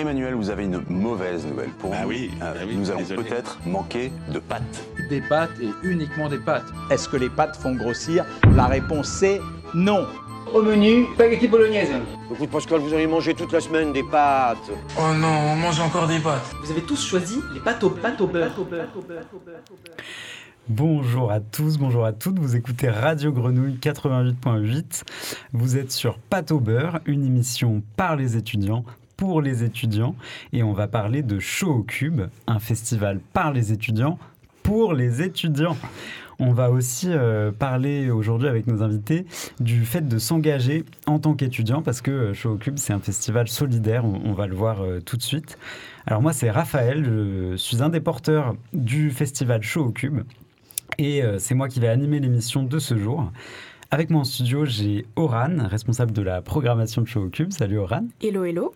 Emmanuel, vous avez une mauvaise nouvelle pour Bah nous. oui, Euh, bah oui, nous allons peut-être manquer de pâtes. Des pâtes et uniquement des pâtes. Est-ce que les pâtes font grossir La réponse c'est non. Au menu, spaghetti bolognaise. Écoute Pascal, vous avez mangé toute la semaine des pâtes. Oh non, on mange encore des pâtes. Vous avez tous choisi les pâtes au, pâtes au beurre. Bonjour à tous, bonjour à toutes. Vous écoutez Radio Grenouille 88.8. Vous êtes sur Pâte au beurre, une émission par les étudiants, pour les étudiants. Et on va parler de Show au Cube, un festival par les étudiants, pour les étudiants. On va aussi euh, parler aujourd'hui avec nos invités du fait de s'engager en tant qu'étudiant parce que euh, Show au Cube, c'est un festival solidaire, on, va le voir euh, tout de suite. Alors moi, c'est Raphaël, je suis un des porteurs du festival Show au Cube. Et c'est moi qui vais animer l'émission de ce jour. Avec moi en studio, j'ai Oran, responsable de la programmation de Show au Cube. Salut Oran. Hello, hello.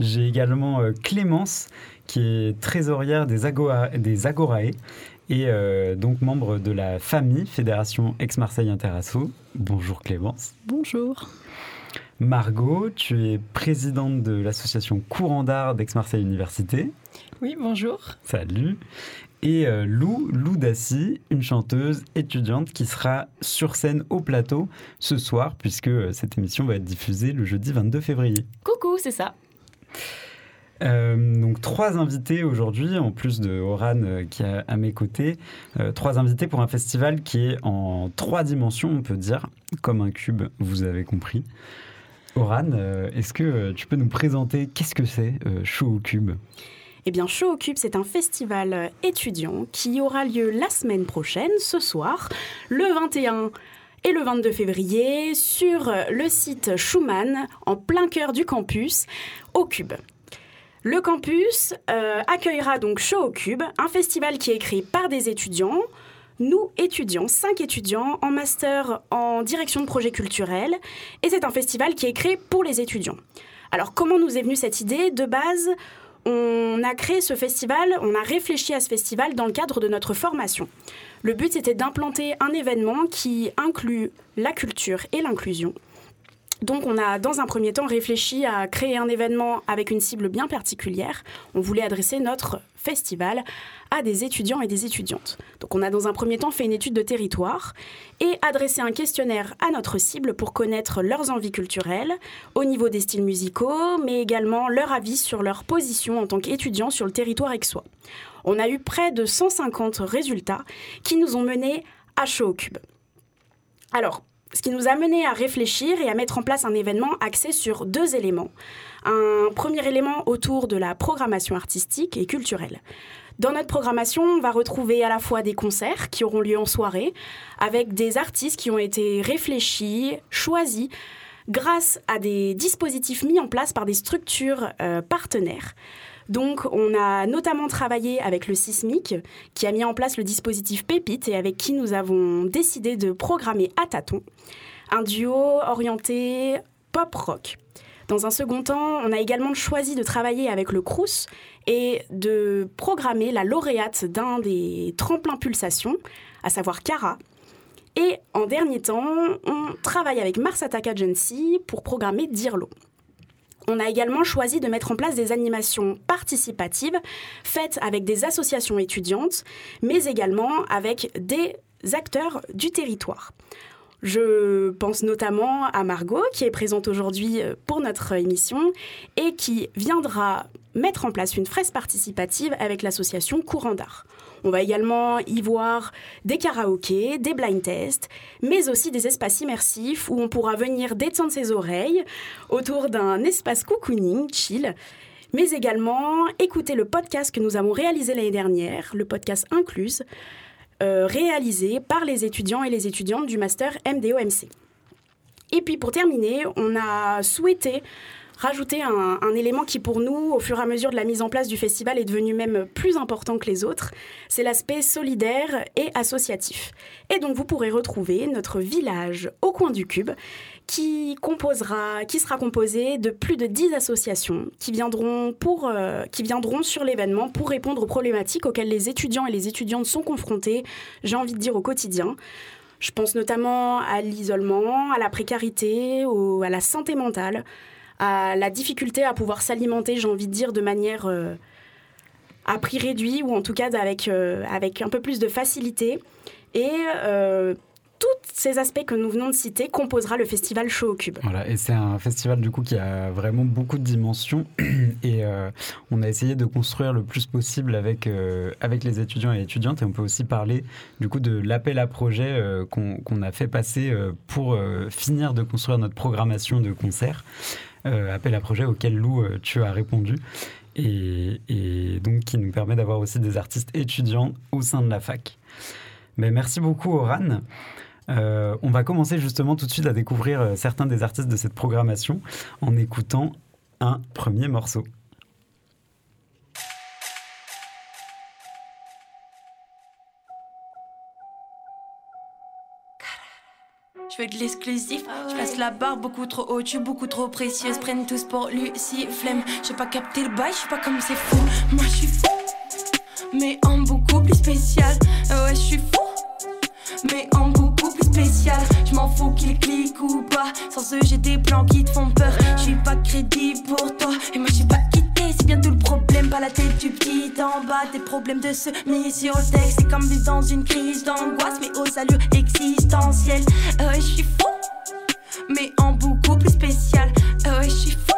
J'ai également euh, Clémence, qui est trésorière des, Agora- des Agorae et euh, donc membre de la famille Fédération Ex-Marseille Interasso. Bonjour Clémence. Bonjour. Margot, tu es présidente de l'association Courant d'Art d'Aix-Marseille Université. Oui, bonjour. Salut. Et euh, Lou, Lou Dassy, une chanteuse étudiante qui sera sur scène au plateau ce soir, puisque cette émission va être diffusée le jeudi 22 février. Coucou, c'est ça. Euh, donc trois invités aujourd'hui, en plus de Oran euh, qui est à mes côtés, Euh, trois invités pour un festival qui est en trois dimensions, on peut dire, comme un cube, vous avez compris. Oran, est-ce que tu peux nous présenter qu'est-ce que c'est Show au cube? Eh bien, Show au Cube, c'est un festival étudiant qui aura lieu la semaine prochaine, ce soir, le 21 et le 22 février, sur euh, le site Schumann, en plein cœur du campus, au Cube. Le campus euh, accueillera donc Show au Cube, un festival qui est créé par des étudiants. Nous, étudiants, cinq étudiants en master en direction de projets culturels. Et c'est un festival qui est créé pour les étudiants. Alors, comment nous est venue cette idée? De base, on a créé ce festival, on a réfléchi à ce festival dans le cadre de notre formation. Le but, c'était d'implanter un événement qui inclut la culture et l'inclusion. Donc on a dans un premier temps réfléchi à créer un événement avec une cible bien particulière. On voulait adresser notre festival à des étudiants et des étudiantes. Donc on a dans un premier temps fait une étude de territoire et adressé un questionnaire à notre cible pour connaître leurs envies culturelles au niveau des styles musicaux, mais également leur avis sur leur position en tant qu'étudiants sur le territoire aixois. On a eu près de 150 résultats qui nous ont menés à au Cube. Alors, ce qui nous a mené à réfléchir et à mettre en place un événement axé sur deux éléments. Un premier élément autour de la programmation artistique et culturelle. Dans notre programmation, on va retrouver à la fois des concerts qui auront lieu en soirée, avec des artistes qui ont été réfléchis, choisis, grâce à des dispositifs mis en place par des structures euh, partenaires. Donc, on a notamment travaillé avec le Sismic, qui a mis en place le dispositif Pépite et avec qui nous avons décidé de programmer à tâtons un duo orienté pop-rock. Dans un second temps, on a également choisi de travailler avec le Crous et de programmer la lauréate d'un des tremplins pulsations, à savoir Cara. Et en dernier temps, on travaille avec Mars Attack Agency pour programmer Dirlo. On a également choisi de mettre en place des animations participatives faites avec des associations étudiantes, mais également avec des acteurs du territoire. Je pense notamment à Margot, qui est présente aujourd'hui euh, pour notre émission et qui viendra mettre en place une fraise participative avec l'association Courant d'Art. On va également y voir des karaokés, des blind tests, mais aussi des espaces immersifs où on pourra venir détendre ses oreilles autour d'un espace cocooning chill, mais également écouter le podcast que nous avons réalisé l'année dernière, le podcast Incluse, euh, réalisé par les étudiants et les étudiantes du master MDOMC. Et puis pour terminer, on a souhaité rajouter un, élément qui pour nous, au fur et à mesure de la mise en place du festival, est devenu même plus important que les autres. C'est l'aspect solidaire et associatif. Et donc vous pourrez retrouver notre village au coin du cube qui, composera, qui sera composé de plus de 10 associations qui viendront, pour, euh, qui viendront sur l'événement pour répondre aux problématiques auxquelles les étudiants et les étudiantes sont confrontés, j'ai envie de dire au quotidien. Je pense notamment à l'isolement, à la précarité, à la santé mentale, à la difficulté à pouvoir s'alimenter, j'ai envie de dire, de manière euh, à prix réduit ou en tout cas avec, euh, avec un peu plus de facilité. Et euh, tous ces aspects que nous venons de citer composera le festival Show Cube. Voilà, et c'est un festival du coup qui a vraiment beaucoup de dimensions et on a essayé de construire le plus possible avec, avec les étudiants et étudiantes et on peut aussi parler du coup de l'appel à projet qu'on a fait passer pour finir de construire notre programmation de concert. Euh, appel à projet auquel Lou euh, tu as répondu et, donc qui nous permet d'avoir aussi des artistes étudiants au sein de la fac. Mais merci beaucoup Oran. Euh, on va commencer justement tout de suite à découvrir certains des artistes de cette programmation en écoutant un premier morceau. Je veux de l'exclusif, je passe la barre beaucoup trop haute, je suis beaucoup trop précieuse. Prennent tous pour Lucie, flemme. J'ai pas capté le bail, je sais pas comme c'est fou. Moi je suis fou, mais en beaucoup plus spécial. Euh, Ouais, je suis fou, mais en beaucoup plus spécial. Je m'en fous qu'il clique ou pas. Sans eux, j'ai des plans qui te font peur. Je suis pas crédible pour toi, et moi je suis pas. C'est bien tout le problème, pas la tête du petit en bas. Des problèmes de se mis sur texte. C'est comme vivre dans une crise d'angoisse, mais aux allures existentielles. Euh, je suis fou, mais en beaucoup plus spécial. Euh, je suis fou,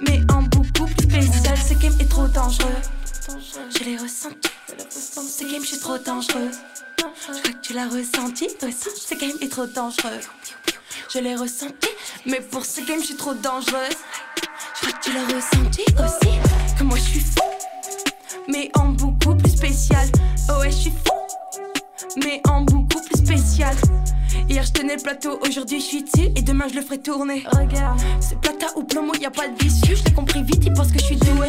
mais en beaucoup plus spécial. Ce game est trop dangereux. Je l'ai ressenti. Ce game, je suis trop dangereux. Je crois que tu l'as ressenti aussi. Ce game est trop dangereux. Je l'ai ressenti, mais pour ce game, je suis trop dangereuse. Je crois que tu l'as ressenti aussi. Que moi, je suis fou, mais en beaucoup plus spécial. Oh ouais, je suis fou, mais en beaucoup plus spécial. Hier je tenais le plateau, aujourd'hui je suis dessus et demain je le ferai tourner. Regarde, c'est plata ou plomo, y a pas de vicieux, je l'ai compris vite, ils pensent que je suis doué.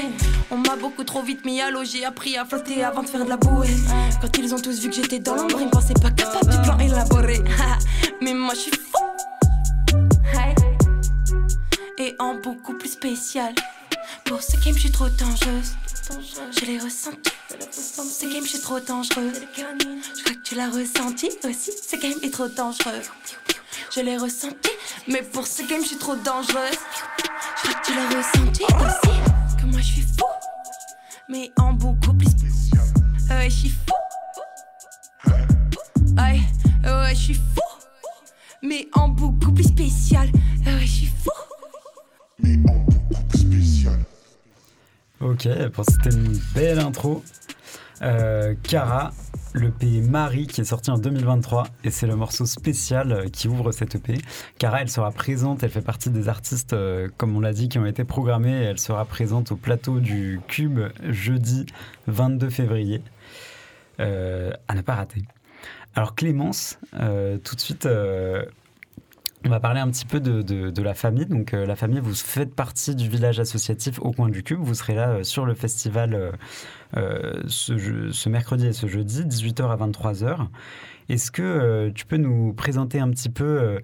On m'a beaucoup trop vite mis à l'eau, j'ai appris à flotter avant de faire de la bouée. Quand ils ont tous vu que j'étais dans l'ombre, ils me pensaient pas capable du plan élaboré. Mais moi je suis fou. En beaucoup plus spécial. Pour ce game, je suis trop dangereuse. Je l'ai ressenti. Ce game, je suis trop dangereux. Je crois que tu l'as ressenti aussi. Ce game est trop dangereux. Je l'ai ressenti, mais pour ce game, je suis trop dangereuse. Je crois que tu l'as ressenti aussi. Que moi, je suis fou, mais en beaucoup plus spécial. Ouais, je suis fou. Ouais, ouais, je suis fou, mais en beaucoup plus spécial. Ouais, je suis fou. Ok, bon, c'était une belle intro. Euh, Cara, le Marie qui est sorti en 2023 et c'est le morceau spécial euh, qui ouvre cette EP. Cara, elle sera présente, elle fait partie des artistes, euh, comme on l'a dit, qui ont été programmés. Elle sera présente au plateau du Cube jeudi 22 février. À ne pas rater. Alors Clémence, tout de suite, on va parler un petit peu de, la famille. Donc euh, la famille, vous faites partie du village associatif au coin du Cube. Vous serez là euh, sur le festival euh, ce, ce mercredi et ce jeudi, 18h à 23h. Est-ce que tu peux nous présenter un petit peu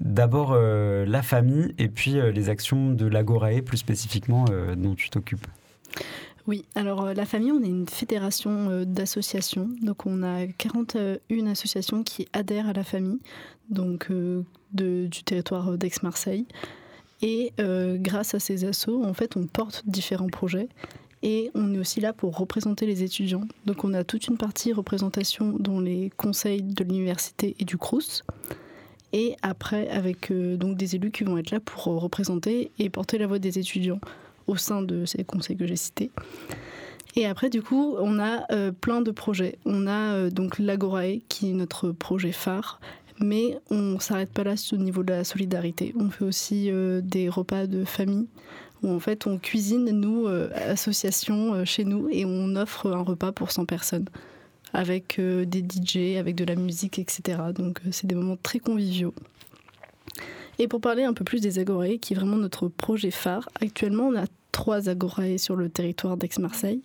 d'abord la famille et puis les actions de l'Agorae plus spécifiquement dont tu t'occupes? Oui, alors euh, la famille, on est une fédération euh, d'associations. Donc on a 41 associations qui adhèrent à la famille, donc euh, du territoire d'Aix-Marseille. Et grâce à ces assos, en fait, on porte différents projets. Et on est aussi là pour représenter les étudiants. Donc on a toute une partie représentation dans les conseils de l'université et du CRUS. Et après, avec donc des élus qui vont être là pour représenter et porter la voix des étudiants au sein de ces conseils que j'ai cités. Et après, du coup, on a euh, plein de projets. On a euh, donc l'Agorae, qui est notre projet phare, mais on s'arrête pas là au niveau de la solidarité. On fait aussi euh, des repas de famille, où en fait on cuisine, nous, association, euh, chez nous, et on offre un repas pour 100 personnes, avec des DJ, avec de la musique, etc. Donc c'est des moments très conviviaux. Et pour parler un peu plus des Agorae, qui est vraiment notre projet phare, actuellement on a trois Agorae sur le territoire d'Aix-Marseille.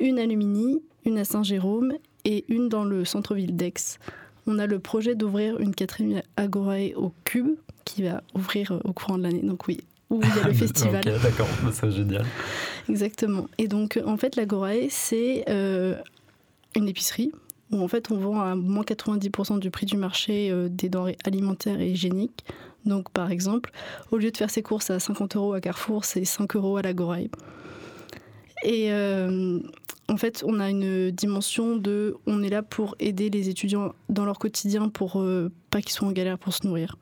Une à Lumini, une à Saint-Jérôme et une dans le centre-ville d'Aix. On a le projet d'ouvrir une quatrième Agorae au Cube, qui va ouvrir euh, au courant de l'année. Donc oui, où il y a le festival. Ok, d'accord, bah, c'est génial. Exactement. Et donc, euh, en fait, l'Agorae, c'est euh, une épicerie où en fait on vend à moins 90% du prix du marché euh, des denrées alimentaires et hygiéniques. Donc par exemple, au lieu de faire ses courses à 50 euros à Carrefour, c'est 5 euros à la Goraï. Et euh, en fait, on a une dimension de, on est là pour aider les étudiants dans leur quotidien pour euh, pas qu'ils soient en galère pour se nourrir.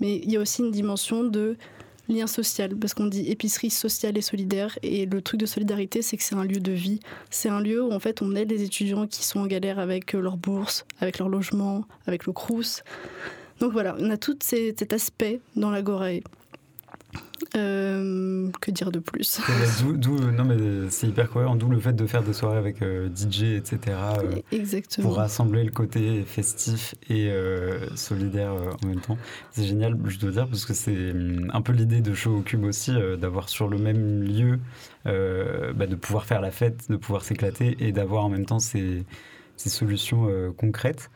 Mais il y a aussi une dimension de lien social, parce qu'on dit épicerie sociale et solidaire, et le truc de solidarité, c'est que c'est un lieu de vie. C'est un lieu où en fait on aide les étudiants qui sont en galère avec euh, leur bourse, avec leur logement, avec le crous. Donc voilà, on a tout ces- cet aspect dans la Gorae. Euh, que dire de plus D'où- non, mais c'est hyper cohérent, d'où le fait de faire des soirées avec euh, DJ, etc. euh, Exactement. pour rassembler le côté festif et solidaire en même temps. C'est génial, je dois dire, parce que c'est hum, un peu l'idée de Show au Cube aussi, d'avoir sur le même lieu, bah, de pouvoir faire la fête, de pouvoir s'éclater et d'avoir en même temps ces, ces solutions concrètes.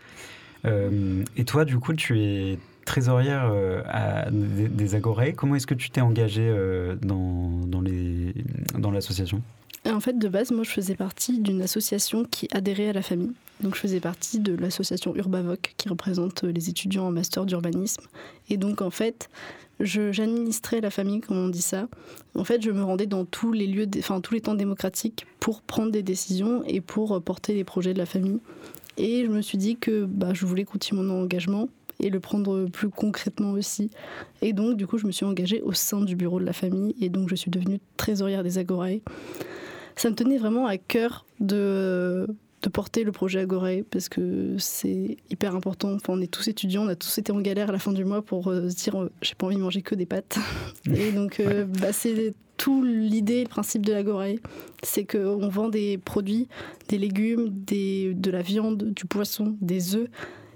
Euh, et toi, du coup, tu es trésorière euh, à des, des Agorées. Comment est-ce que tu t'es engagée euh, dans, l'association? En fait, de base, moi, je faisais partie d'une association qui adhérait à la famille. Donc, je faisais partie de l'association Urbavoc, qui représente les étudiants en master d'urbanisme. Et donc, en fait, j'administrais la famille, comme on dit ça. En fait, je me rendais dans tous les lieux, enfin tous les temps démocratiques pour prendre des décisions et pour porter les projets de la famille. Et je me suis dit que bah, je voulais continuer mon engagement et le prendre plus concrètement aussi. Et donc, du coup, je me suis engagée au sein du bureau de la famille et donc je suis devenue trésorière des Agorae. Ça me tenait vraiment à cœur de, de porter le projet Agorae parce que c'est hyper important. Enfin, on est tous étudiants, on a tous été en galère à la fin du mois pour euh, se dire euh, j'ai pas envie de manger que des pâtes. Et donc, euh, bah, c'est tout l'idée, le principe de l'Agorae. C'est qu'on vend des produits, des légumes, des, de la viande, du poisson, des œufs.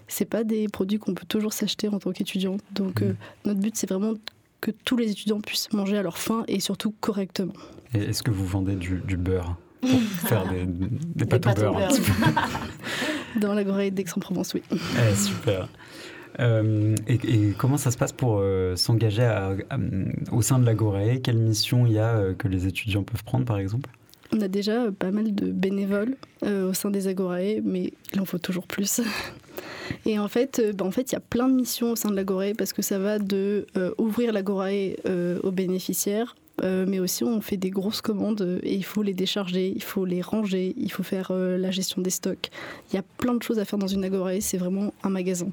C'est pas des produits qu'on peut toujours s'acheter en tant qu'étudiant. Donc, euh, notre but, c'est vraiment que tous les étudiants puissent manger à leur faim et surtout correctement. Et est-ce que vous vendez du, du beurre pour faire des, des pâtes au pâtes au beurre Dans la Gorée d'Aix-en-Provence, oui. Eh, super. Euh, et, comment ça se passe pour euh, s'engager au sein de la Gorée? Quelle mission il y a euh, que les étudiants peuvent prendre, par exemple? On a déjà pas mal de bénévoles au sein des Agorae, mais il en faut toujours plus. Et en fait, bah, en fait, il y a plein de missions au sein de l'Agorae parce que ça va de ouvrir l'Agorae aux bénéficiaires, mais aussi on fait des grosses commandes et il faut les décharger, il faut les ranger, il faut faire la gestion des stocks. Il y a plein de choses à faire dans une Agorae, c'est vraiment un magasin.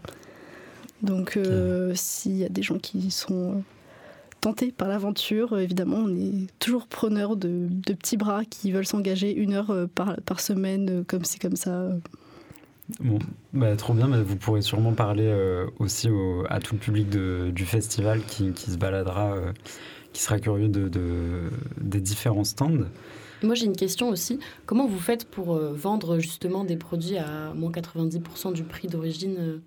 Donc, euh, s'il y a des gens qui sont euh, tentés par l'aventure, euh, évidemment, on est toujours preneur de, de petits bras qui veulent s'engager une heure par, par semaine, comme c'est comme ça. Bon, bah, trop bien, mais vous pourrez sûrement parler euh, aussi au- à tout le public de- du festival qui, qui se baladera, euh, qui sera curieux de, de- des différents stands. Moi, j'ai une question aussi. Comment vous faites pour euh, vendre justement des produits à moins 90% du prix d'origine euh,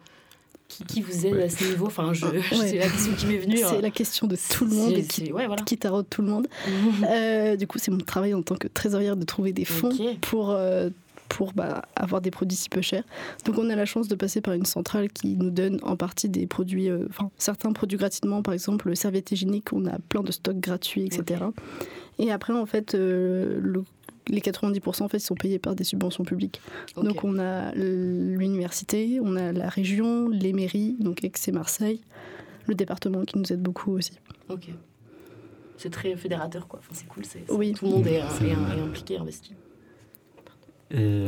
qui, qui vous aide à ce niveau Enfin, je, Ouais. c'est la question qui m'est venue. C'est hein. la question de tout le monde C'est- et qui, ouais, voilà. qui taraude tout le monde. Euh, du coup, c'est mon travail en tant que trésorière de trouver des fonds pour, euh, pour bah, avoir des produits si peu chers. Donc, on a la chance de passer par une centrale qui nous donne en partie des produits, euh, enfin, certains produits gratuitement, par exemple, le serviette hygiénique, on a plein de stocks gratuits, etc. Et après, en fait, euh, le- les 90% en fait, sont payés par des subventions publiques. Donc, on a l'université, on a la région, les mairies, donc Aix et Marseille, le département qui nous aide beaucoup aussi. Ok. C'est très fédérateur, quoi. Enfin, c'est cool. c'est- Oui. Tout le monde est, est- est impliqué, investi. Et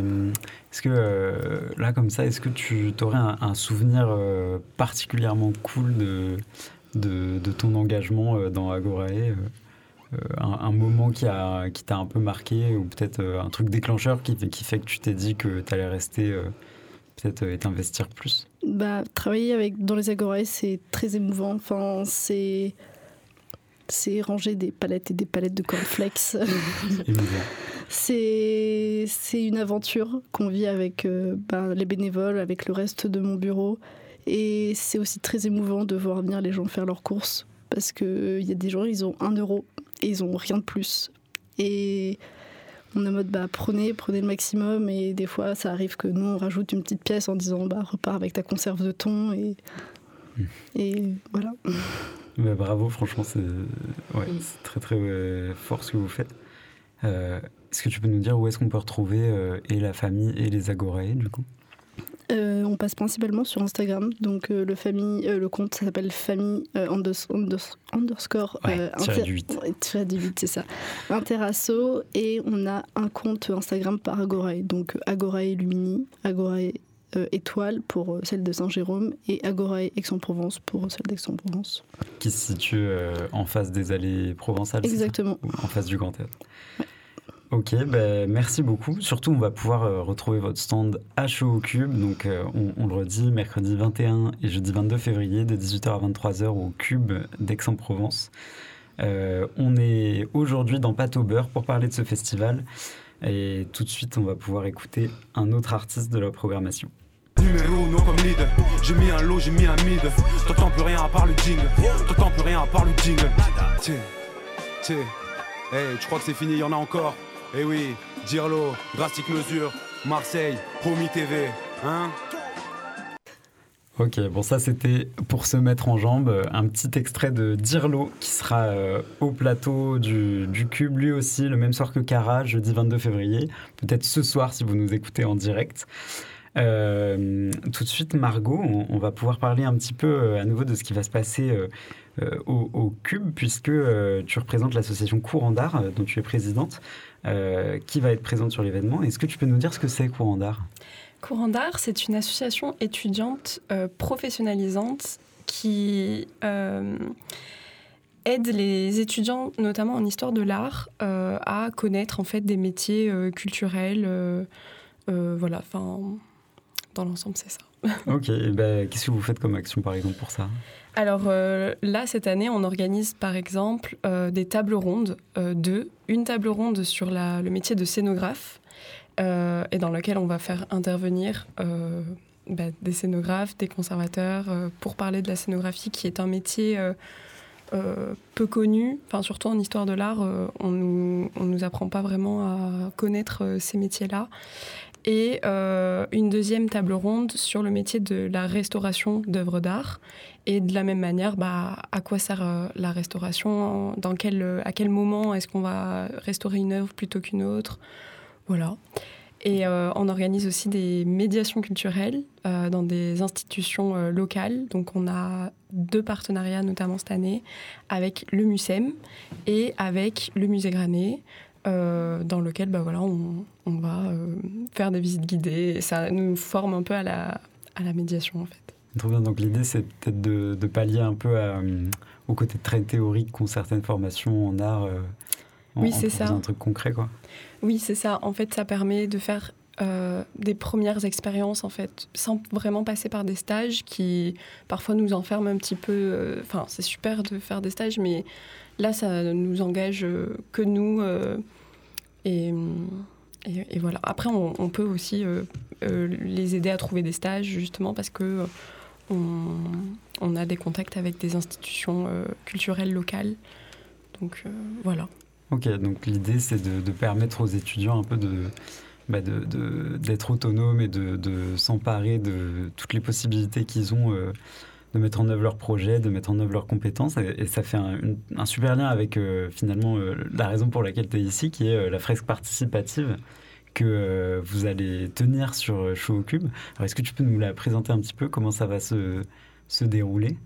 est-ce que euh, là, comme ça, est-ce que tu aurais un, un souvenir euh, particulièrement cool de, de, de ton engagement euh, dans Agorae un, un moment qui a qui t'a un peu marqué ou peut-être euh, un truc déclencheur qui, qui fait que tu t'es dit que tu allais rester euh, peut-être euh, et t'investir plus? Bah, travailler avec, dans les agorae, c'est très émouvant. Enfin, c'est, c'est ranger des palettes et des palettes de cornflakes. C'est, c'est une aventure qu'on vit avec euh, bah, les bénévoles, avec le reste de mon bureau. Et c'est aussi très émouvant de voir venir les gens faire leurs courses. Parce qu'il y a des gens, ils ont un euro et ils ont rien de plus. Et on est en mode, bah, prenez, prenez le maximum. Et des fois, ça arrive que nous, on rajoute une petite pièce en disant, bah, repars avec ta conserve de thon. Et, et voilà. Bah, bravo, franchement, c'est ouais, c'est très très euh, fort ce que vous faites. Euh, est-ce que tu peux nous dire où est-ce qu'on peut retrouver euh, et la famille et les Agorae du coup? Euh, on passe principalement sur Instagram, donc euh, le, famille, euh, le compte s'appelle famille unders- unders- underscore Ouais, euh, tiré inter- du huit. ouais, tiré du huit, c'est ça. Interasso et on a un compte Instagram par Agorae, donc Agorae Lumini, Agorae Étoile pour celle de Saint-Jérôme et Agorae Aix-en-Provence pour celle d'Aix-en-Provence. Qui se situe en face des allées provençales. Exactement. Ou En face du Grand Théâtre. Ok, ben, merci beaucoup. Surtout, on va pouvoir euh, retrouver votre stand à Show au Cube. Donc, euh, on, le redit, mercredi 21 et jeudi 22 février, de 18h à 23h au Cube d'Aix-en-Provence. Euh, on est aujourd'hui dans Pâte au beurre pour parler de ce festival. Et tout de suite, on va pouvoir écouter un autre artiste de la programmation. Numéro non comme lead. J'ai mis un lot, j'ai mis un mid. T'entends plus rien à part le jingle. T'entends plus rien à part le jingle. Tiens, tiens. Hey, tu crois que c'est fini, y a encore Eh oui, Dirlo, Drastique Mesure, Marseille, Promis TV, hein Ok, bon ça c'était pour se mettre en jambe, un petit extrait de Dirlo qui sera euh, au plateau du, du Cube, lui aussi, le même soir que Cara, jeudi 22 février, peut-être ce soir si vous nous écoutez en direct. Euh, tout de suite, Margot, on, va pouvoir parler un petit peu euh, à nouveau de ce qui va se passer euh, au, Cube, puisque tu représentes l'association Courant d'Art, dont tu es présidente, qui va être présente sur l'événement. Est-ce que tu peux nous dire ce que c'est Courant d'Art? Courant d'art, c'est une association étudiante professionnalisante qui aide les étudiants, notamment en histoire de l'art, à connaître en fait des métiers culturels. voilà, enfin, dans l'ensemble, c'est ça. Ok, ben, qu'est-ce que vous faites comme action par exemple pour ça? Alors euh, là, cette année, on organise par exemple euh, des tables rondes, euh, deux. Une table ronde sur la- le métier de scénographe, euh, et dans lequel on va faire intervenir euh, bah, des scénographes, des conservateurs, euh, pour parler de la scénographie, qui est un métier euh, euh, peu connu. Enfin, surtout en histoire de l'art, euh, on nous, on nous apprend pas vraiment à connaître euh, ces métiers-là. Et euh, une deuxième table ronde sur le métier de la restauration d'œuvres d'art. Et de la même manière, bah, à quoi sert euh, la restauration? Dans quel, À quel moment est-ce qu'on va restaurer une œuvre plutôt qu'une autre? Voilà. Et euh, on organise aussi des médiations culturelles dans des institutions locales. Donc on a deux partenariats notamment cette année avec le MUSEM et avec le Musée Granet. Euh, dans lequel bah, voilà, on, on va euh, faire des visites guidées. Et ça nous forme un peu à la, à la médiation en fait. Trop bien. Donc l'idée, c'est peut-être de, de pallier un peu à, euh, au côté très théorique qu'ont certaines formations en art. en- Oui, c'est ça. Un truc concret, quoi. Oui, c'est ça. En fait, ça permet de faire euh, des premières expériences, en fait, sans vraiment passer par des stages qui parfois nous enferment un petit peu. euh, Enfin, c'est super de faire des stages, mais là, ça nous engage euh, que nous. Et, et, voilà. Après, on, peut aussi euh, euh, les aider à trouver des stages, justement, parce que euh, on, a des contacts avec des institutions culturelles locales. Donc, voilà. Ok, donc l'idée, c'est de, permettre aux étudiants un peu de bah, d'être autonomes et de, s'emparer de toutes les possibilités qu'ils ont de mettre en œuvre leurs projets, de mettre en œuvre leurs compétences. Et, ça fait un, super lien avec euh, finalement euh, la raison pour laquelle tu es ici, qui est euh, la fresque participative que vous allez tenir sur Show au Cube. Alors, est-ce que tu peux nous la présenter un petit peu? Comment ça va se, se dérouler?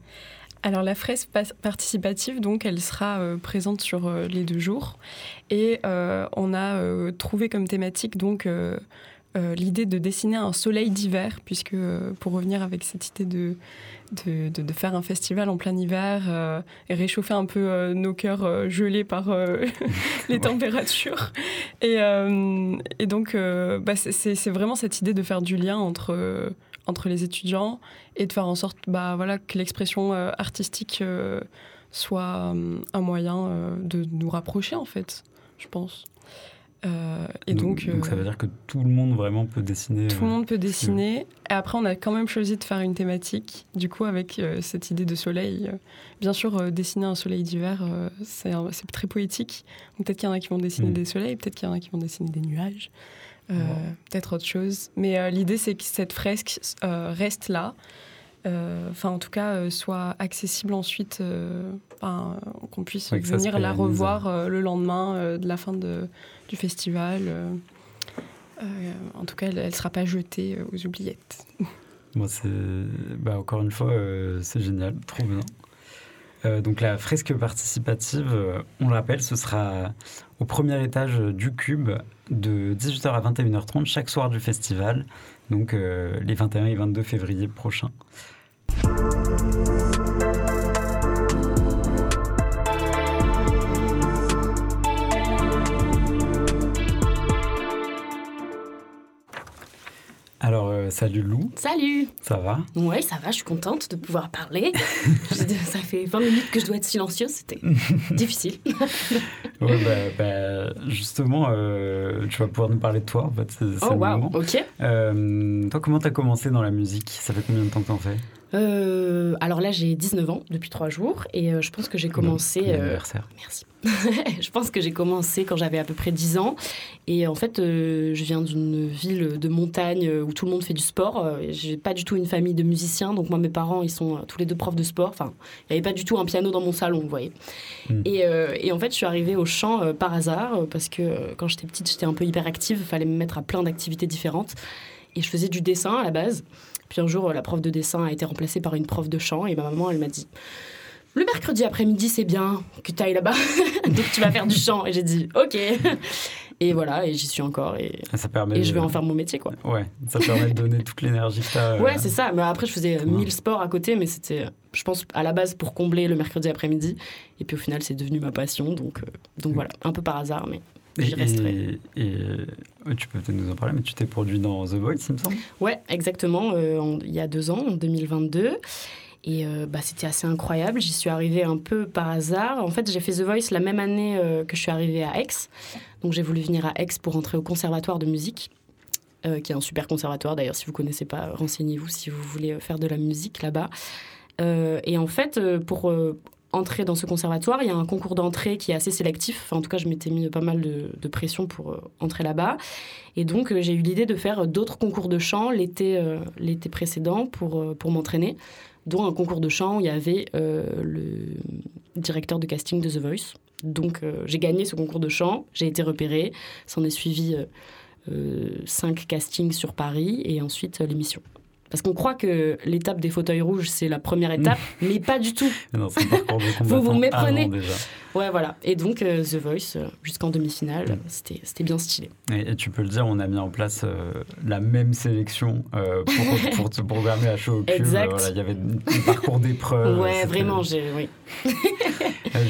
Alors la fresque participative, donc, elle sera présente sur les deux jours. Et on a trouvé comme thématique donc euh, l'idée de dessiner un soleil d'hiver, puisque euh, pour revenir avec cette idée de, de, de- de faire un festival en plein hiver euh, et réchauffer un peu nos cœurs gelés par les températures. Et, et donc, bah, c'est- vraiment cette idée de faire du lien entre, entre les étudiants et de faire en sorte bah, voilà, que l'expression artistique soit un moyen de nous rapprocher, en fait, je pense. Euh, et donc, donc ça euh, veut dire que tout le monde vraiment peut dessiner. tout le euh, monde peut si- dessiner. Et après, on a quand même choisi de faire une thématique, du coup, avec cette idée de soleil. Bien sûr, dessiner un soleil d'hiver, c'est très poétique. Peut-être qu'il y en a qui vont dessiner Mm. des soleils, peut-être qu'il y en a qui vont dessiner des nuages, peut-être autre chose. Mais l'idée, c'est que cette fresque reste là. Euh, Enfin, en tout cas, euh, soit accessible ensuite, euh, enfin, qu'on puisse Ouais, venir la revoir le lendemain de la fin de, du festival. en tout cas, elle ne sera pas jetée aux oubliettes. Bah, encore une fois, c'est génial, trop bien. Euh, donc la fresque participative, euh, on le rappelle, ce sera au premier étage du Cube de 18h à 21h30 chaque soir du festival, donc euh, les 21 et 22 février prochains. Salut Lou, Salut ça va? Ouais, ça va, je suis contente de pouvoir parler. Ça fait 20 minutes que je dois être silencieuse, c'était difficile. Ouais, bah, bah, justement, euh, tu vas pouvoir nous parler de toi, en fait, c'est c'est Oh moment. ok. Euh, toi, comment t'as commencé dans la musique? Ça fait combien de temps que t'en fais? Euh, alors là, j'ai 19 ans depuis 3 jours et euh, je pense que j'ai commencé. Bon euh, anniversaire. Merci. je pense que j'ai commencé quand j'avais à peu près 10 ans. Et en fait, je viens d'une ville de montagne où tout le monde fait du sport. J'ai pas du tout une famille de musiciens. Donc, moi, mes parents, ils sont tous les deux profs de sport. Enfin, il n'y avait pas du tout un piano dans mon salon, vous voyez. Mm. Et, et en fait, je suis arrivée au chant par hasard parce que quand j'étais petite, j'étais un peu hyperactive. Il fallait me mettre à plein d'activités différentes. Et je faisais du dessin à la base. Puis un jour, euh, la prof de dessin a été remplacée par une prof de chant. Et ma maman, elle m'a dit le mercredi après-midi, c'est bien que tu ailles là-bas. Donc tu vas faire du chant. Et j'ai dit, ok. Et voilà, et j'y suis encore. Et, Ça permet et je vais de- en faire mon métier, quoi. Ouais, ça permet de donner toute l'énergie que euh, Ouais, c'est ça. Mais après, je faisais euh, Ouais. 1000 sports à côté, mais c'était, je pense, à la base pour combler le mercredi après-midi. Et puis au final, c'est devenu ma passion. Donc, euh, donc voilà, un peu par hasard, mais Et, euh, tu peux peut-être nous en parler, mais tu t'es produit dans The Voice, il me semble Ouais, exactement. euh, en- il y a deux ans, en 2022. Et euh, bah, c'était assez incroyable. J'y suis arrivée un peu par hasard. En fait, j'ai fait The Voice la même année euh, que je suis arrivée à Aix. Donc j'ai voulu venir à Aix pour entrer au conservatoire de musique, euh, qui est un super conservatoire. D'ailleurs, si vous ne connaissez pas, renseignez-vous si vous voulez faire de la musique là-bas. Et en fait, pour entrer dans ce conservatoire, il y a un concours d'entrée qui est assez sélectif. En tout cas, je m'étais mis pas mal de, pression pour euh, entrer là-bas. Et donc, euh, j'ai eu l'idée de faire d'autres concours de chant l'été euh, l'été précédent pour, euh, pour m'entraîner, dont un concours de chant où il y avait euh, le directeur de casting de The Voice. Donc, euh, j'ai gagné ce concours de chant, j'ai été repérée. S'en est suivi euh, euh, cinq castings sur Paris et ensuite euh, l'émission. Parce qu'on croit que l'étape des fauteuils rouges, c'est la première étape, mais pas du tout. Non, Vous vous méprenez. déjà. Ouais, voilà. Et donc, euh, The Voice, euh, jusqu'en demi-finale, c'était c'était bien stylé. Et, et tu peux le dire, on a mis en place euh, la même sélection euh, pour, pour te programmer à Show au Cube. Exact. Voilà, Il y avait un parcours d'épreuves. ouais, vraiment, j'ai. Oui.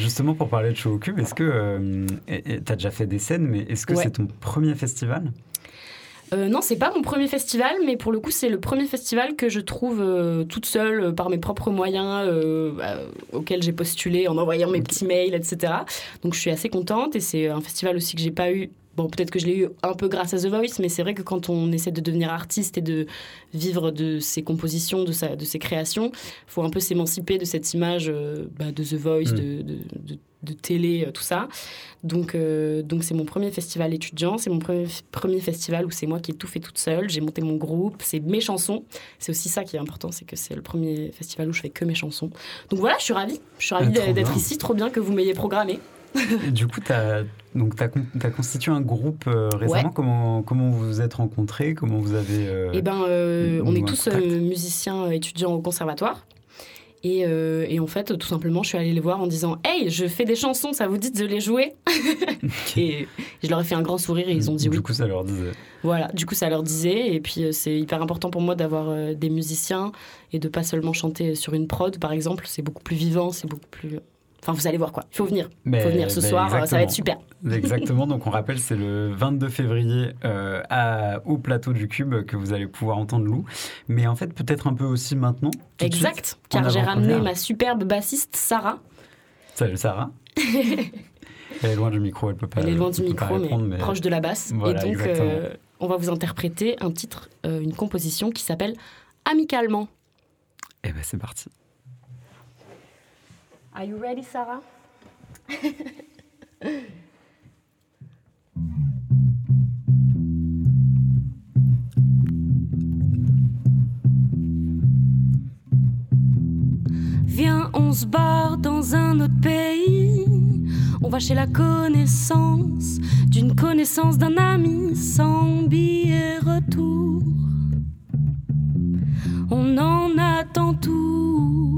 Justement, pour parler de Show au Cube, est-ce que tu as déjà fait des scènes, mais est-ce que Ouais. c'est ton premier festival? Euh, non, c'est pas mon premier festival, mais pour le coup, c'est le premier festival que je trouve euh, toute seule, euh, par mes propres moyens, bah, auquel j'ai postulé en envoyant mes petits mails, etc. Donc je suis assez contente et c'est un festival aussi que j'ai pas eu. Bon, peut-être que je l'ai eu un peu grâce à The Voice, mais c'est vrai que quand on essaie de devenir artiste et de vivre de ses compositions, de, sa, de ses créations, faut un peu s'émanciper de cette image euh, bah, de The Voice, Mm. de, de, de- de télé, euh, tout ça. Donc, euh, donc c'est mon premier festival étudiant, c'est mon premier, premier festival où c'est moi qui ai tout fait toute seule. J'ai monté mon groupe, c'est mes chansons. C'est aussi ça qui est important, c'est que c'est le premier festival où je fais que mes chansons. Donc voilà, je suis ravie. Je suis ravie Ah, trop d'être ici, trop bien que vous m'ayez programmé. Et du coup, tu as, constitué un groupe euh, récemment. Ouais. Comment, comment vous vous êtes rencontrés? Comment vous avez. euh, Eh ben, euh, on est tous musiciens étudiants au conservatoire. Et, euh, et en fait, tout simplement, je suis allée les voir en disant Hey, je fais des chansons, ça vous dit de les jouer Et je leur ai fait un grand sourire et ils ont dit oui. Du coup, ça leur disait. Voilà, du coup, ça leur disait. Et puis, c'est hyper important pour moi d'avoir des musiciens et de pas seulement chanter sur une prod, par exemple. C'est beaucoup plus vivant, c'est beaucoup plus. Enfin, vous allez voir quoi. Il faut venir. Il faut venir ce soir, euh, ça va être super. Exactement, donc on rappelle, c'est le 22 février euh, à, au plateau du Cube que vous allez pouvoir entendre Lou. Mais en fait, peut-être un peu aussi maintenant. Exact, suite, car j'ai ramené ma superbe bassiste Sarah. Salut Sarah. elle est loin du micro, elle peut pas. Elle est loin du micro, mais, proche de la basse. Voilà, et donc, euh, on va vous interpréter un titre, euh, une composition qui s'appelle Amicalement. Eh ben, c'est parti. Are you ready, Sarah? Viens, on se barre dans un autre pays. On va chez la connaissance d'une connaissance d'un ami sans billet retour. On en attend tout.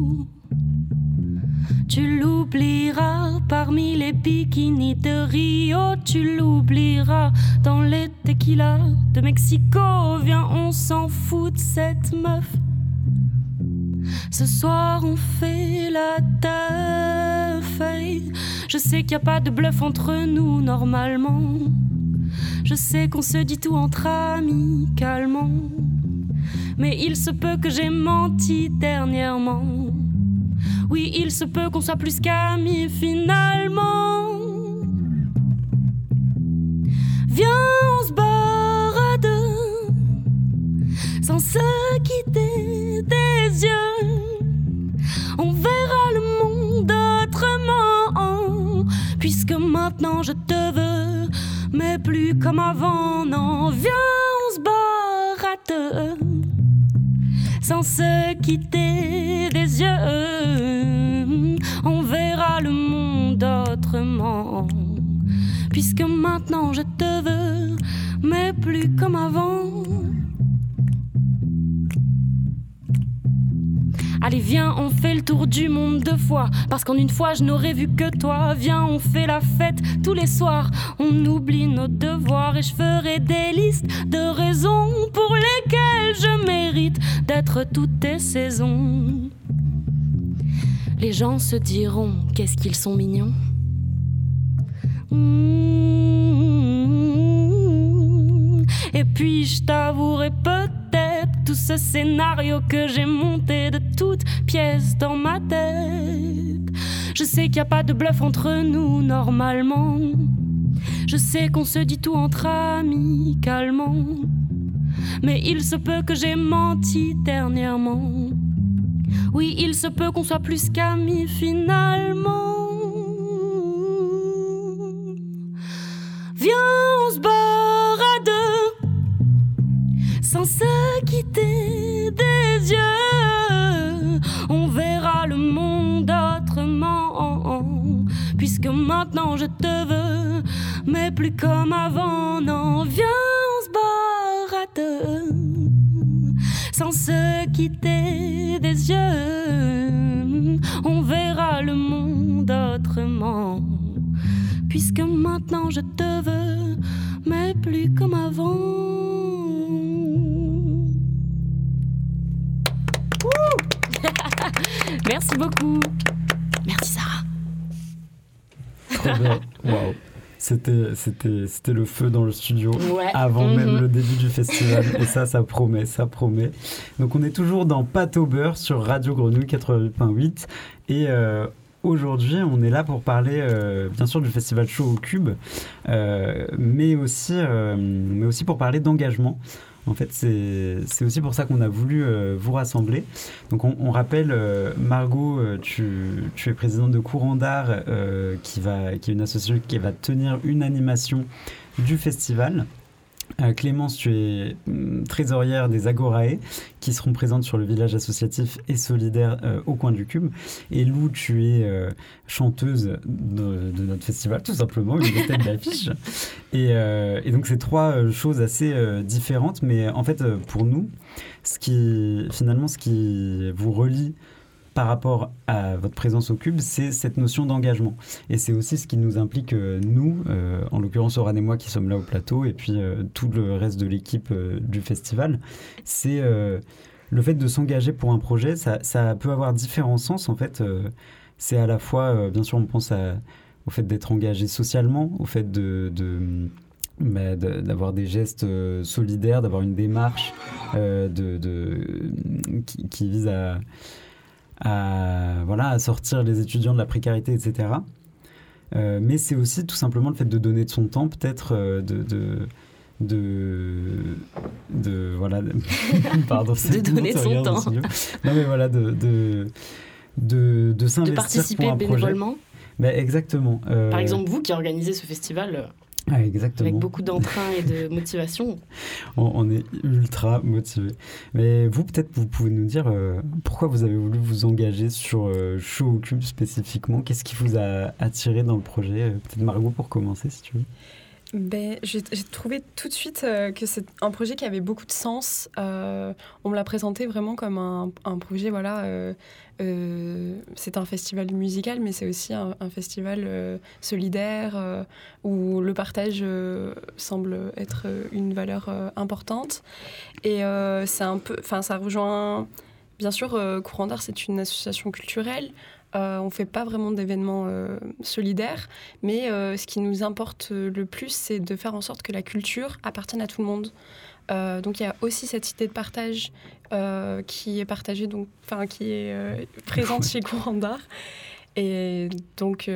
Tu l'oublieras parmi les bikinis de Rio. Tu l'oublieras dans les tequilas de Mexico. Viens, on s'en fout de cette meuf. Ce soir, on fait la teuf. Je sais qu'il n'y a pas de bluff entre nous normalement. Je sais qu'on se dit tout entre amis calmement. Mais il se peut que j'ai menti dernièrement. Oui, il se peut qu'on soit plus qu'amis finalement. Viens, on se barre sans se quitter des yeux. On verra le monde autrement, puisque maintenant je te veux, mais plus comme avant. Non, viens, on se barre à sans se quitter des yeux. Puisque maintenant je te veux, mais plus comme avant. Allez, viens, on fait le tour du monde deux fois. Parce qu'en une fois, je n'aurais vu que toi. Viens, on fait la fête tous les soirs. On oublie nos devoirs et je ferai des listes de raisons pour lesquelles je mérite d'être toutes tes saisons. Les gens se diront qu'est-ce qu'ils sont mignons. Mmh. Et puis je t'avouerai peut-être tout ce scénario que j'ai monté de toutes pièces dans ma tête. Je sais qu'il n'y a pas de bluff entre nous normalement. Je sais qu'on se dit tout entre amis calmement. Mais il se peut que j'ai menti dernièrement. Oui, il se peut qu'on soit plus qu'amis finalement. Viens, on se barre à deux, sans se quitter des yeux. On verra le monde autrement, puisque maintenant je te veux, mais plus comme avant. Non, viens, on se à deux, sans se quitter des yeux. On verra le monde autrement puisque maintenant je te veux, mais plus comme avant. Merci beaucoup. Merci Sarah. Trop bien. Waouh. C'était, c'était, c'était le feu dans le studio Ouais. avant Mhm. même le début du festival. Et ça, ça promet, ça promet. Donc on est toujours dans Pâte au beurre sur Radio Grenouille 88.8. Et euh, aujourd'hui, on est là pour parler euh, bien sûr du festival Show au Cube, euh, mais, aussi, euh, mais aussi pour parler d'engagement. En fait, c'est aussi pour ça qu'on a voulu vous rassembler. Donc, on, rappelle, Margot, tu, tu es présidente de Courant d'Art, qui, qui est une association qui va tenir une animation du festival. Euh, Clémence, tu es hum, trésorière des Agorae, qui seront présentes sur le village associatif et solidaire euh, au coin du Cube. Et Lou, tu es euh, chanteuse de, de notre festival, tout simplement, une des têtes d'affiche. Et, euh, et donc, c'est trois choses assez différentes, mais en fait, pour nous, ce qui, finalement, ce qui vous relie par rapport à votre présence au Cube, c'est cette notion d'engagement. Et c'est aussi ce qui nous implique, euh, nous, euh, en l'occurrence Oran et moi qui sommes là au plateau, et puis euh, tout le reste de l'équipe du festival. C'est le fait de s'engager pour un projet, ça, peut avoir différents sens en fait. c'est à la fois, bien sûr, on pense au fait d'être engagé socialement, au fait de... bah, d'avoir des gestes solidaires, d'avoir une démarche de, qui vise à, à, voilà, à sortir les étudiants de la précarité, etc. Euh, mais c'est aussi tout simplement le fait de donner de son temps, peut-être euh, de, de, de, de- voilà, de- pardon, De donner se son temps. studio. Non mais voilà, de, de, de, de s'investir participer pour un projet. bénévolement. Ben, exactement. Euh, Par exemple, vous qui organisez ce festival, Ah, exactement. Avec beaucoup d'entrain et de motivation. on, on, est ultra motivé. Mais vous, peut-être, vous pouvez nous dire euh, pourquoi vous avez voulu vous engager sur euh, Show au Cube spécifiquement? Qu'est-ce qui vous a attiré dans le projet? Peut-être Margot pour commencer, si tu veux. Ben, j'ai trouvé tout de suite euh, que c'est un projet qui avait beaucoup de sens. Euh, on me l'a présenté vraiment comme un, un projet, voilà, euh, c'est un festival musical, mais c'est aussi un, un festival solidaire où le partage semble être une valeur importante. Et c'est un peu, enfin, ça rejoint, bien sûr, Courant d'Art, c'est une association culturelle. Euh, on ne fait pas vraiment d'événements euh, solidaires, mais euh, ce qui nous importe le plus, c'est de faire en sorte que la culture appartienne à tout le monde. donc il y a aussi cette idée de partage qui est partagée, donc, qui est présente chez Courant d'Art. Et donc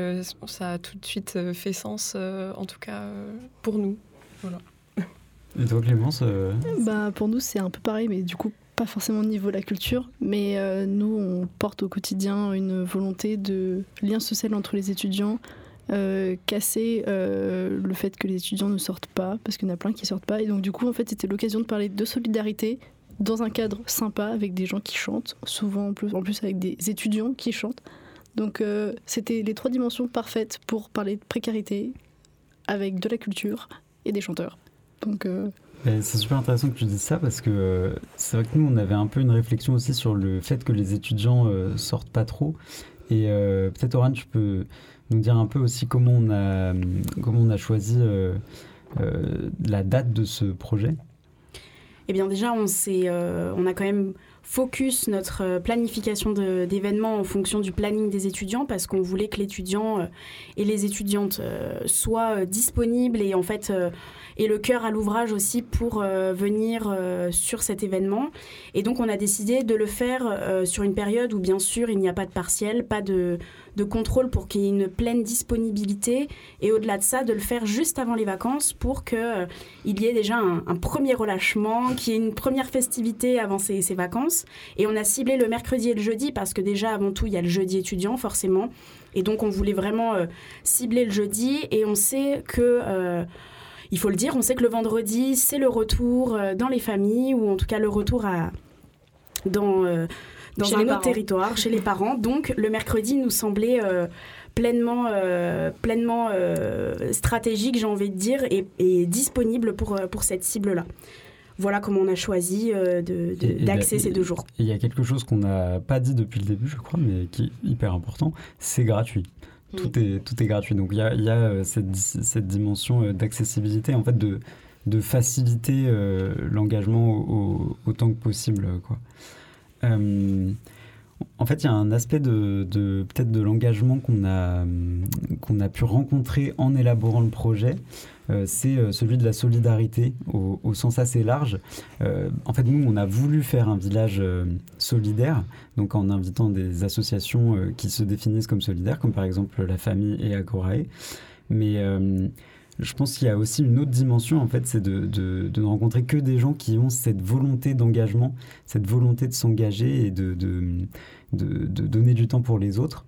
ça a tout de suite fait sens, en tout cas pour nous. Voilà. Et toi Clémence bah, Pour nous c'est un peu pareil, mais du coup pas forcément au niveau de la culture, mais euh, nous, on porte au quotidien une volonté de lien social entre les étudiants, euh, casser euh, le fait que les étudiants ne sortent pas, parce qu'il y en a plein qui sortent pas. Et donc, du coup, en fait, c'était l'occasion de parler de solidarité dans un cadre sympa avec des gens qui chantent, souvent en plus, en plus avec des étudiants qui chantent. Donc, c'était les trois dimensions parfaites pour parler de précarité avec de la culture et des chanteurs. Donc, c'est super intéressant que tu dises ça parce que euh, c'est vrai que nous, on avait un peu une réflexion aussi sur le fait que les étudiants euh, sortent pas trop. Et euh, peut-être, Oran, tu peux nous dire un peu aussi comment on a, comment on a choisi la date de ce projet? Eh bien, déjà, on, on a quand même focus notre planification d'événements en fonction du planning des étudiants parce qu'on voulait que l'étudiant et les étudiantes soient disponibles et en fait et le cœur à l'ouvrage aussi pour euh, venir euh, sur cet événement. Et donc on a décidé de le faire euh, sur une période où bien sûr il n'y a pas de partiel, pas de, de contrôle pour qu'il y ait une pleine disponibilité et au-delà de ça de le faire juste avant les vacances pour qu'il il y ait déjà un, premier relâchement, qu'il y ait une première festivité avant ces, ces, vacances. Et on a ciblé le mercredi et le jeudi parce que déjà avant tout il y a le jeudi étudiant forcément. Et donc on voulait vraiment cibler le jeudi et on sait que il faut le dire, on sait que le vendredi, c'est le retour euh, dans les familles, ou en tout cas le retour à, dans, euh, dans un autre territoire, chez les parents. Donc le mercredi nous semblait euh, pleinement, pleinement stratégique, j'ai envie de dire, et, disponible pour, pour cette cible-là. Voilà comment on a choisi d'axer ces deux jours. Il y a quelque chose qu'on n'a pas dit depuis le début, je crois, mais qui est hyper important, c'est gratuit. Tout, est, tout est gratuit. Donc il y a, y a euh, cette, cette, dimension euh, d'accessibilité, en fait, de, de faciliter euh, l'engagement autant que possible. Quoi. En fait, il y a un aspect de, peut-être de l'engagement qu'on a, qu'on a pu rencontrer en élaborant le projet. Euh, c'est euh, celui de la solidarité au, sens assez large. Euh, en fait, nous, on a voulu faire un village solidaire, donc en invitant des associations qui se définissent comme solidaires, comme par exemple la famille et Agorae. Mais je pense qu'il y a aussi une autre dimension, en fait, c'est de, de, de, ne rencontrer que des gens qui ont cette volonté d'engagement, cette volonté de s'engager et de, de, donner du temps pour les autres.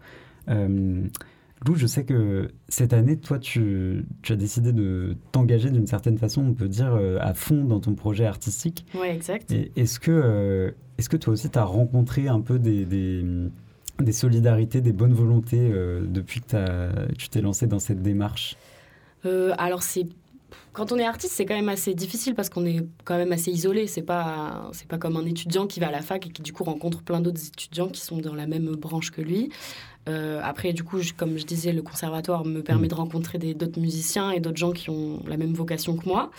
Lou, je sais que cette année, toi, tu, as décidé de t'engager d'une certaine façon, on peut dire, euh, à fond dans ton projet artistique. Oui, exact. Est-ce que, euh, est que toi aussi, tu as rencontré un peu des, des, solidarités, des bonnes volontés euh, depuis que tu t'es lancé dans cette démarche? Alors, c'est quand on est artiste, c'est quand même assez difficile parce qu'on est quand même assez isolé. C'est pas c'est pas comme un étudiant qui va à la fac et qui du coup rencontre plein d'autres étudiants qui sont dans la même branche que lui. Euh, après, du coup, comme je disais, le conservatoire me permet mm. de rencontrer d'autres musiciens et d'autres gens qui ont la même vocation que moi.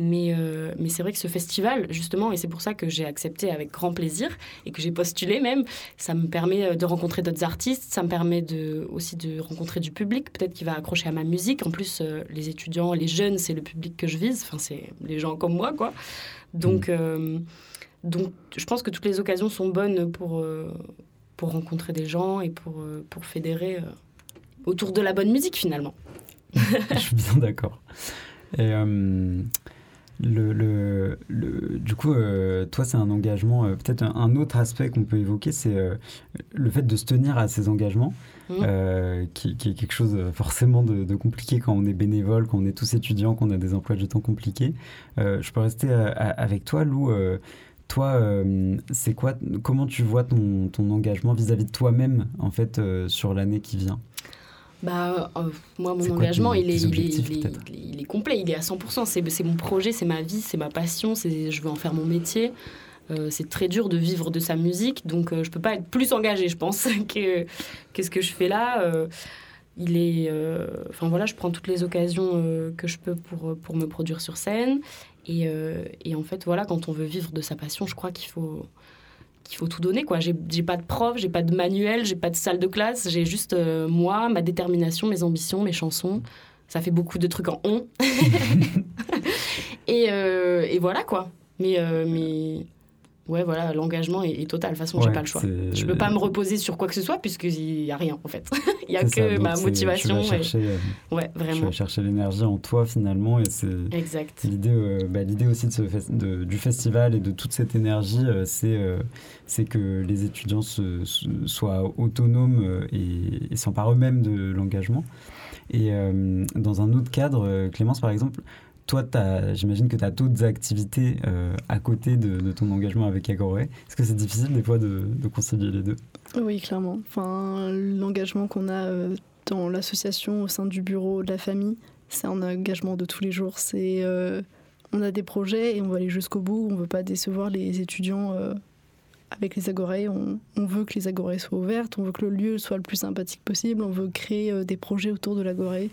Mais, euh, mais c'est vrai que ce festival, justement, et c'est pour ça que j'ai accepté avec grand plaisir et que j'ai postulé même, ça me permet euh, de rencontrer d'autres artistes, ça me permet de, aussi de rencontrer du public, peut-être qui va accrocher à ma musique. En plus, les étudiants, les jeunes, c'est le public que je vise, enfin, c'est les gens comme moi, quoi. Donc, mm. donc, je pense que toutes les occasions sont bonnes pour pour rencontrer des gens et pour, euh, pour fédérer euh, autour de la bonne musique finalement. Je suis bien d'accord. Et euh, le, le, le, du coup, toi, c'est un engagement. Peut-être un, autre aspect qu'on peut évoquer, c'est le fait de se tenir à ces engagements. euh, qui, qui est quelque chose euh, forcément de, de compliqué quand on est bénévole, quand on est tous étudiants, qu'on a des emplois du temps compliqués. Euh, je peux rester euh, à- avec toi, Lou. Euh, toi, euh, c'est quoi Comment tu vois ton, ton engagement vis-à-vis de toi-même, en fait, euh, sur l'année qui vient? Bah, euh, moi, mon engagement, il, est, il, est, complet, il est à 100%. C'est c'est mon projet, c'est ma vie, c'est ma passion, c'est- je veux en faire mon métier. Euh, c'est très dur de vivre de sa musique, donc euh, je peux pas être plus engagée, je pense, que, que ce que je fais là. Il est, enfin voilà, je prends toutes les occasions que je peux pour, pour me produire sur scène. Et, et en fait, voilà, quand on veut vivre de sa passion, je crois qu'il faut, qu'il faut tout donner. quoi. J'ai pas de prof, j'ai pas de manuel, j'ai pas de salle de classe, j'ai juste euh, moi, ma détermination, mes ambitions, mes chansons. Ça fait beaucoup de trucs en on. et, euh, et voilà quoi. Mais, euh, mais ouais, voilà, l'engagement est, est total. De toute façon, j'ai Ouais, pas le choix. Je peux pas me reposer sur quoi que ce soit puisqu'il y a rien en fait. Il y a ça, que ma motivation. Tu vas chercher, euh, Ouais, tu vraiment. vas chercher l'énergie en toi, finalement, et c'est... Exact. L'idée, euh, bah, l'idée aussi de ce fes- de- du festival et de toute cette énergie, euh, c'est euh, c'est que les étudiants se- se- soient autonomes euh, et, et s'emparent eux-mêmes de l'engagement. Et euh, dans un autre cadre, euh, Clémence, par exemple, toi, j'imagine que tu as d'autres activités euh, à côté de, ton engagement avec Agoré. Est-ce que c'est difficile des fois de, concilier les deux? Oui, clairement. Enfin, l'engagement qu'on a euh, dans l'association au sein du bureau de la famille, c'est un engagement de tous les jours. Euh, on a des projets et on va aller jusqu'au bout. On veut pas décevoir les étudiants avec les agorées. On, veut que les agorées soient ouvertes. On veut que le lieu soit le plus sympathique possible. On veut créer des projets autour de l'agorée.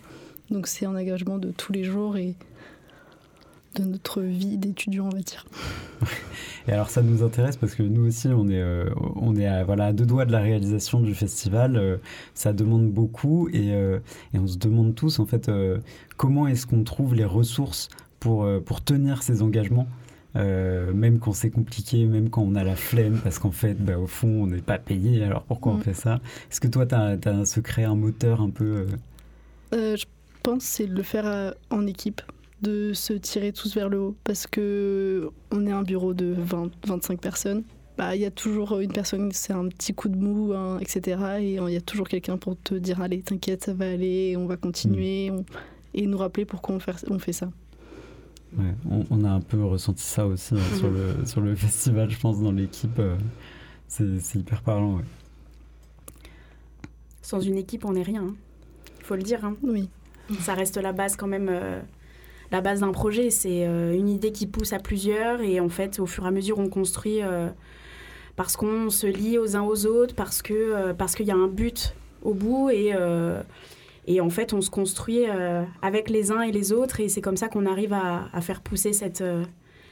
Donc c'est un engagement de tous les jours et de notre vie d'étudiant, on va dire. Et alors ça nous intéresse parce que nous aussi on est, euh, on est à, voilà, à deux doigts de la réalisation du festival. Euh, ça demande beaucoup et, euh, et on se demande tous en fait comment est-ce qu'on trouve les ressources pour, pour tenir ces engagements. même quand c'est compliqué, même quand on a la flemme, parce qu'en fait, bah, au fond, on n'est pas payé, alors pourquoi on Mm. fait ça? Est-ce que toi, tu as, un secret, un moteur un peu... je pense que c'est de le faire en équipe, de se tirer tous vers le haut, parce que on est un bureau de 20, 25 personnes. Bah, Il y a toujours une personne, c'est un petit coup de mou, hein, etc. Et il y a toujours quelqu'un pour te dire allez, t'inquiète, ça va aller, on va continuer, on- et nous rappeler pourquoi on fait, on fait ça. Ouais, on, on a un peu ressenti ça aussi hein, sur, le, sur le festival, je pense, dans l'équipe. euh, c'est c'est hyper parlant, ouais. Sans une équipe, on n'est rien. Il faut le dire. hein. Oui. Ça reste la base quand même. euh, la base d'un projet, c'est euh, une idée qui pousse à plusieurs et en fait, au fur et à mesure, on construit euh, parce qu'on se lie aux uns aux autres, parce que euh, parce qu'il y a un but au bout et et en fait, on se construit avec les uns et les autres et c'est comme ça qu'on arrive à, faire pousser cette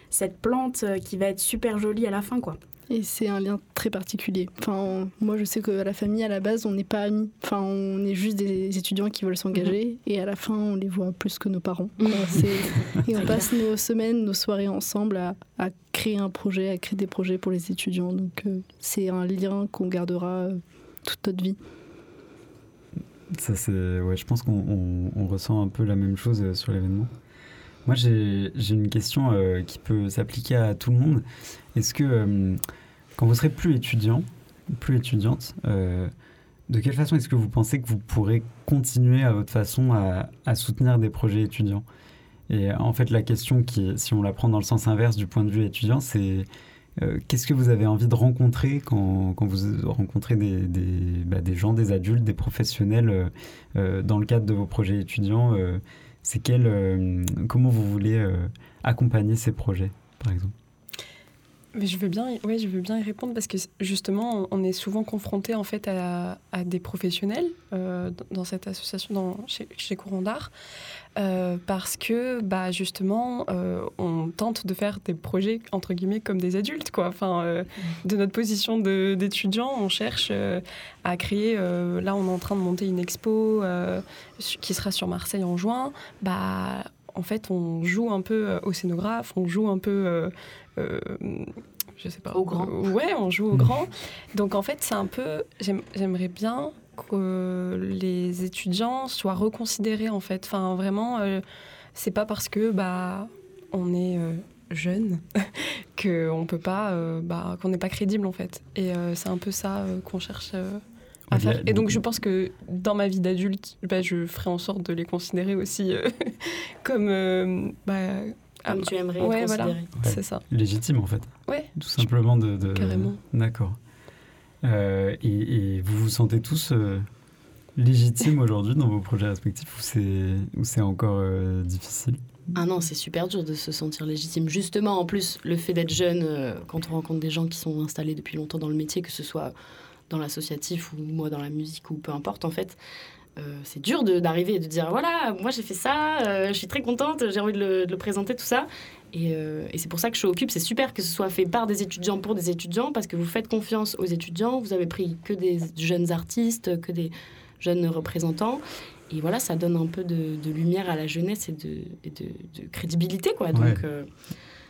cette plante qui va être super jolie à la fin, quoi. Et c'est un lien très particulier. Enfin, on- moi, je sais qu'à la famille, à la base, on n'est pas amis. Enfin, on est juste des étudiants qui veulent s'engager. Et à la fin, on les voit plus que nos parents. C'est- et on passe nos semaines, nos soirées ensemble à, à créer un projet, à créer des projets pour les étudiants. Donc, euh, c'est un lien qu'on gardera euh, toute notre vie. Ça, c'est, ouais, je pense qu'on on- on ressent un peu la même chose euh, sur l'événement. Moi, j'ai une question euh, qui peut s'appliquer à tout le monde. Est-ce que, euh, quand vous serez plus étudiant, plus étudiante, euh, de quelle façon est-ce que vous pensez que vous pourrez continuer à votre façon à, soutenir des projets étudiants? Et en fait, la question qui, si on la prend dans le sens inverse du point de vue étudiant, c'est qu'est-ce que vous avez envie de rencontrer quand, vous rencontrez bah, des gens, des adultes, des professionnels dans le cadre de vos projets étudiants C'est quel, euh, comment vous voulez euh, accompagner ces projets, par exemple? Mais je veux bien, ouais, je veux bien y répondre parce que justement, on est souvent confronté en fait à, à des professionnels euh, dans- cette association, dans, chez, chez Courant d'Art, euh, parce que bah justement, euh, on tente de faire des projets entre guillemets comme des adultes, quoi. Enfin, euh, de notre position de- d'étudiant, on cherche à créer. là, on est en train de monter une expo qui sera sur Marseille en juin. Bah en fait, on joue un peu euh, au scénographe, on joue un peu, euh, euh, je sais pas, Au grand. euh, ouais, on joue au grand. Donc en fait, c'est un peu, j'aime- j'aimerais bien que les étudiants soient reconsidérés en fait. Enfin, vraiment, euh, c'est pas parce que bah on est euh, jeune qu'on peut pas, euh, bah, qu'on n'est pas crédible en fait. Et euh, c'est un peu ça euh, qu'on cherche euh, à faire. Et donc je pense que dans ma vie d'adulte, bah, je ferai en sorte de les considérer aussi euh, comme... euh, bah, Comme ah, tu aimerais ouais, être voilà, considéré. c'est ça. Légitime en fait. Ouais. Tout simplement de. de- Carrément. D'accord. Euh, et, et vous vous sentez tous euh, légitimes aujourd'hui dans vos projets respectifs ou c'est ou c'est encore euh, difficile? Ah non, c'est super dur de se sentir légitime. Justement, en plus, le fait d'être jeune, euh, quand on rencontre des gens qui sont installés depuis longtemps dans le métier, que ce soit dans l'associatif ou moi dans la musique ou peu importe, en fait, euh, c'est dur d'arriver et de dire voilà, moi j'ai fait ça, euh, je suis très contente, j'ai envie de le, de le présenter, tout ça. Et, euh, et c'est pour ça que je occupe, c'est super que ce soit fait par des étudiants pour des étudiants, parce que vous faites confiance aux étudiants, vous avez pris que des jeunes artistes, que des jeunes représentants. Et voilà, ça donne un peu de, de lumière à la jeunesse et de, et de, de crédibilité, quoi. Donc, Ouais.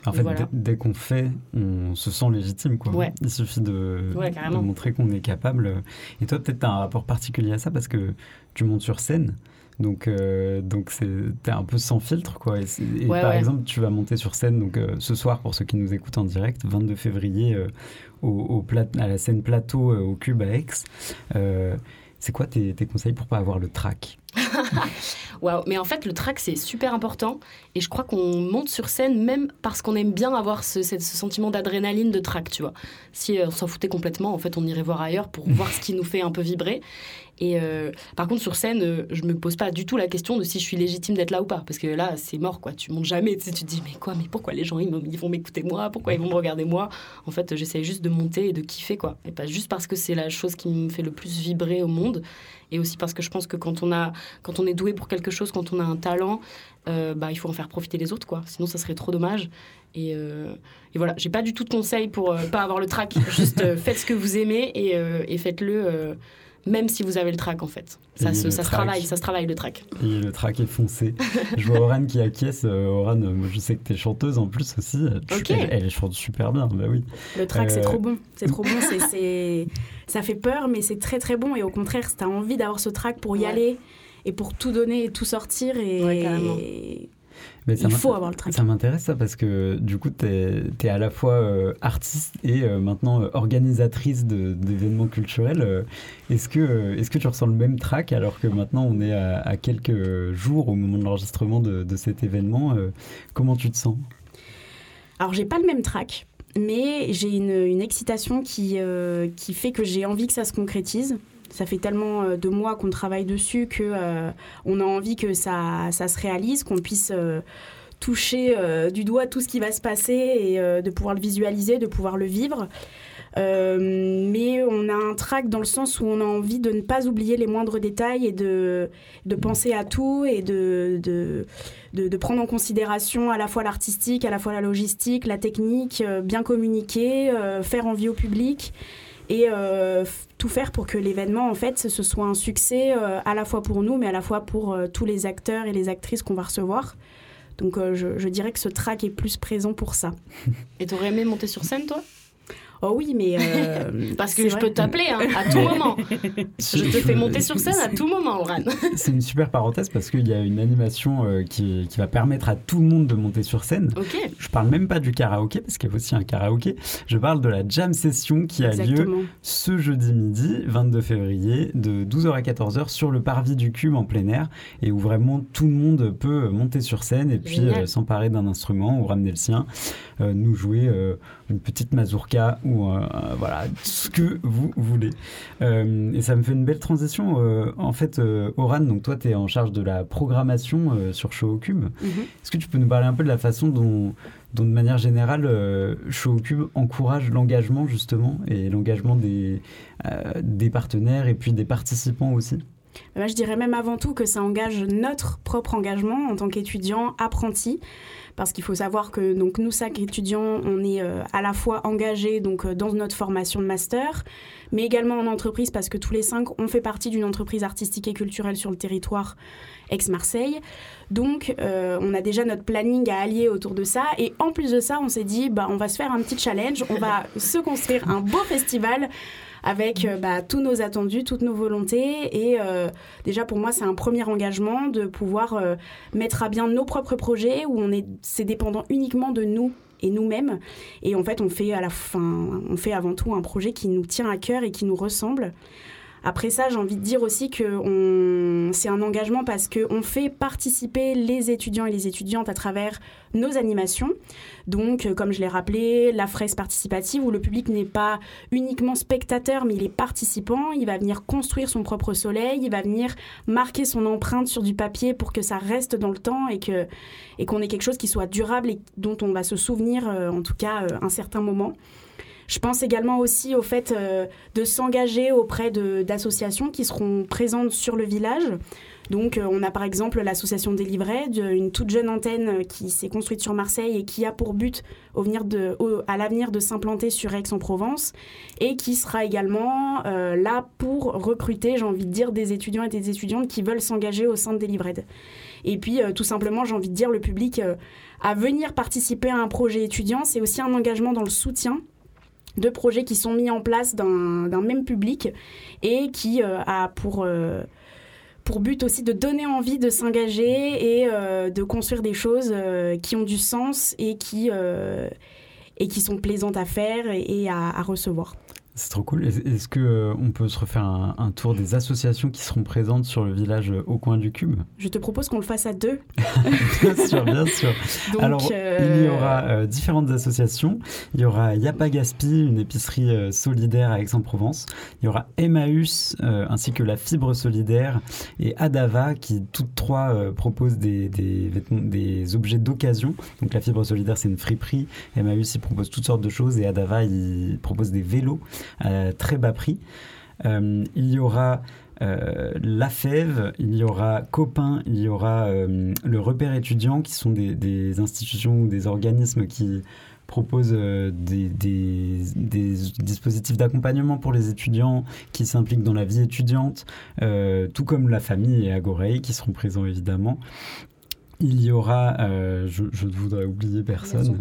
En fait, voilà. dès, qu'on fait, on se sent légitime. Quoi. Ouais. Il suffit de, Ouais, de carrément. montrer qu'on est capable. Et toi, peut-être, tu as un rapport particulier à ça parce que tu montes sur scène. Donc, euh, donc c'est, t'es un peu sans filtre, quoi. Et, c'est- et Ouais, par ouais. exemple, tu vas monter sur scène donc euh, ce soir pour ceux qui nous écoutent en direct, 22 février, euh, au, au plat- à la scène plateau euh, au Cube à Aix. C'est quoi tes, tes conseils pour pas avoir le trac? Waouh, mais en fait, le track, c'est super important. Et je crois qu'on monte sur scène même parce qu'on aime bien avoir ce, ce- sentiment d'adrénaline, de track, tu vois. Si euh, on s'en foutait complètement, en fait, on irait voir ailleurs pour voir ce qui nous fait un peu vibrer. Et euh, par contre, sur scène, euh, je me pose pas du tout la question de si je suis légitime d'être là ou pas. Parce que là, c'est mort, quoi. Tu montes jamais. Tu, tu te dis, mais quoi, mais pourquoi les gens, ils vont m'écouter moi? Pourquoi ils vont me regarder moi? En fait, j'essaie juste de monter et de kiffer, quoi. Et pas juste parce que c'est la chose qui me fait le plus vibrer au monde. Et aussi parce que je pense que quand on, a, quand on est doué pour quelque chose, quand on a un talent, euh, bah, il faut en faire profiter les autres, quoi. Sinon, ça serait trop dommage. Et, euh, et voilà, j'ai pas du tout de conseils pour euh, pas avoir le trac. Juste euh, faites ce que vous aimez et, euh, et faites-le, même si vous avez le trac, en fait. Ça, se, travaille, ça se travaille le trac. Et le track est foncé. je vois Oran qui acquiesce. Euh, Oran, euh, moi, je sais que tu es chanteuse en plus aussi. Tu- Ok. Elle, elle chante super bien, bah oui. Le track, c'est Euh, trop bon. C'est trop bon. c'est c'est- Ça fait peur, mais c'est très très bon. Et au contraire, si t'as envie d'avoir ce track pour y Ouais. aller et pour tout donner et tout sortir, et Ouais, carrément. Mais ça il faut avoir le track. Ça m'intéresse ça parce que du coup, tu es, à la fois euh, artiste et euh, maintenant euh, organisatrice d'événements culturels. Est-ce que, est que tu ressens le même track alors que maintenant on est à, à quelques jours au moment de l'enregistrement de, de cet événement Comment tu te sens? Alors, j'ai pas le même track, mais j'ai une, une excitation qui, qui fait que j'ai envie que ça se concrétise. Ça fait tellement euh, de mois qu'on travaille dessus que euh, on a envie que ça, ça se réalise, qu'on puisse euh, toucher du doigt tout ce qui va se passer et de pouvoir le visualiser, de pouvoir le vivre. Mais on a un track dans le sens où on a envie de ne pas oublier les moindres détails et de, de penser à tout et de, de, de, prendre en considération à la fois l'artistique, à la fois la logistique, la technique, bien communiquer, faire envie au public et euh, tout faire pour que l'événement en fait ce soit un succès euh, à la fois pour nous mais à la fois pour euh, tous les acteurs et les actrices qu'on va recevoir. Donc je, je dirais que ce track est plus présent pour ça. Et t'aurais aimé monter sur scène, toi? Oh oui, mais euh, Parce que je vrai. peux t'appeler hein, à tout moment. Je te fais monter sur scène à tout moment, Oran. C'est une super parenthèse parce qu'il y a une animation euh, qui, qui va permettre à tout le monde de monter sur scène. Ok. Je parle même pas du karaoké parce qu'il y a aussi un karaoké. Je parle de la jam session qui a Exactement. lieu ce jeudi midi, 22 février, de 12h à 14h sur le parvis du Cube en plein air et où vraiment tout le monde peut monter sur scène et puis euh, s'emparer d'un instrument ou ramener le sien, euh, nous jouer euh, une petite mazurka ou euh, voilà ce que vous voulez. Euh, et ça me fait une belle transition. euh, en fait, Oran, donc toi, tu es en charge de la programmation sur Show au Cube. Mhm. Est-ce que tu peux nous parler un peu de la façon dont, dont de manière générale, euh, Show au Cube encourage l'engagement justement et l'engagement des, des partenaires et puis des participants aussi? Je dirais même avant tout que ça engage notre propre engagement en tant qu'étudiant apprenti. Parce qu'il faut savoir que donc, nous, cinq étudiants, on est euh, à la fois engagés donc, euh, dans notre formation de master, mais également en entreprise parce que tous les cinq, on fait partie d'une entreprise artistique et culturelle sur le territoire ex-Marseille. Donc, euh, on a déjà notre planning à allier autour de ça. Et en plus de ça, on s'est dit, bah, on va se faire un petit challenge, on va se construire un beau festival avec euh, bah, tous nos attendus, toutes nos volontés. Et euh, déjà, pour moi, c'est un premier engagement de pouvoir euh, mettre à bien nos propres projets où on est, c'est dépendant uniquement de nous et nous-mêmes. Et en fait, on fait à la fin, on fait avant tout un projet qui nous tient à cœur et qui nous ressemble. Après ça, j'ai envie de dire aussi que c'est un engagement parce qu'on fait participer les étudiants et les étudiantes à travers nos animations. Donc, euh, comme je l'ai rappelé, la fraise participative où le public n'est pas uniquement spectateur, mais il est participant. Il va venir construire son propre soleil, il va venir marquer son empreinte sur du papier pour que ça reste dans le temps et qu'on ait quelque chose qui soit durable et dont on va se souvenir, euh, en tout cas, euh, un certain moment. Je pense également aussi au fait euh, de s'engager auprès d'associations qui seront présentes sur le village. Donc, euh, on a par exemple l'association des une toute jeune antenne qui s'est construite sur Marseille et qui a pour but au venir de, à l'avenir de s'implanter sur Aix-en-Provence et qui sera également euh, là pour recruter, j'ai envie de dire, des étudiants et des étudiantes qui veulent s'engager au sein des livrets. Et puis, tout simplement, j'ai envie de dire, le public à venir participer à un projet étudiant, c'est aussi un engagement dans le soutien de projets qui sont mis en place d'un même public et qui euh, a pour, euh, pour but aussi de donner envie de s'engager et euh, de construire des choses qui ont du sens et qui, et qui sont plaisantes à faire et, à recevoir. C'est trop cool. Est-ce qu'on euh, on peut se refaire un, tour des associations qui seront présentes sur le village euh, au coin du cube? Je te propose qu'on le fasse à deux. bien sûr, bien sûr. Alors, il y aura euh, différentes associations. Il y aura Yapa Gaspi, une épicerie solidaire à Aix-en-Provence. Il y aura Emmaüs, ainsi que la Fibre Solidaire et Adava, qui toutes trois proposent des, des, des objets d'occasion. Donc, la Fibre Solidaire, c'est une friperie. Emmaüs, il propose toutes sortes de choses. Et Adava, il propose des vélos à très bas prix. Euh, il y aura euh, la Fève, il y aura Copain, il y aura euh, le repère étudiant, qui sont des, institutions ou des organismes qui proposent des, dispositifs d'accompagnement pour les étudiants qui s'impliquent dans la vie étudiante, tout comme la famille et Agorei qui seront présents évidemment. Il y aura, euh, je, ne voudrais oublier personne,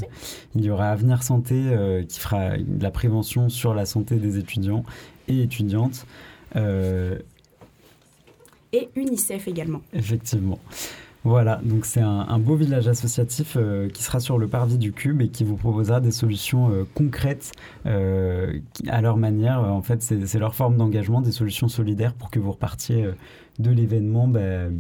il y aura Avenir Santé euh, qui fera la prévention sur la santé des étudiants et étudiantes. Euh, et UNICEF également. Effectivement. Voilà, donc c'est un, beau village associatif qui sera sur le parvis du Cube et qui vous proposera des solutions concrètes à leur manière. En fait, c'est leur forme d'engagement, des solutions solidaires pour que vous repartiez de l'événement. Ben,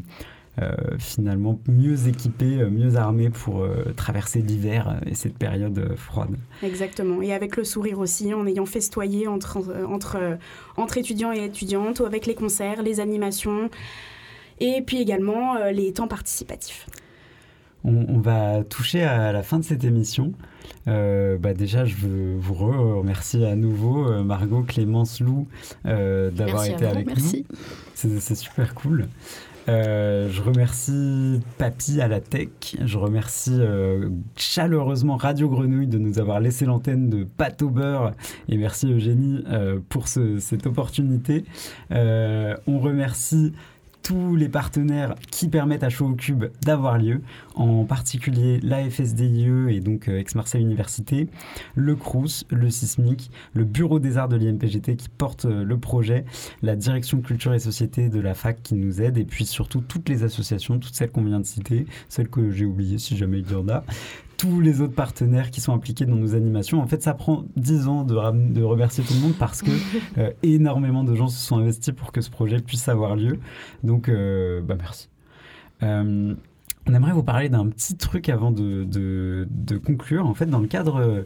finalement mieux équipés, euh, mieux armés pour euh, traverser l'hiver et cette période froide. Exactement. Et avec le sourire aussi, en ayant festoyé entre, entre, entre étudiants et étudiantes, ou avec les concerts, les animations, et puis également les temps participatifs. On, va toucher à la fin de cette émission. bah déjà, je veux vous remercier à nouveau, Margot, Clémence, Lou, d'avoir été avec merci. nous. C'est super cool. Euh, je remercie Papy à la tech. Je remercie euh, chaleureusement Radio Grenouille de nous avoir laissé l'antenne de pâte au beurre. Et merci Eugénie euh, pour cette opportunité. on remercie tous les partenaires qui permettent à Show au Cube d'avoir lieu, en particulier la FSDIE et donc euh, Aix-Marseille Université, le CRUS, le Sismic, le Bureau des Arts de l'IMPGT qui porte euh, le projet, la Direction Culture et Société de la FAC qui nous aide, et puis surtout toutes les associations, toutes celles qu'on vient de citer, celles que j'ai oubliées si jamais il y en a, tous les autres partenaires qui sont impliqués dans nos animations. En fait, ça prend dix ans de, de, remercier tout le monde parce que euh, énormément de gens se sont investis pour que ce projet puisse avoir lieu. Donc, euh, bah merci. Euh, on aimerait vous parler d'un petit truc avant de, de, conclure. En fait, dans le cadre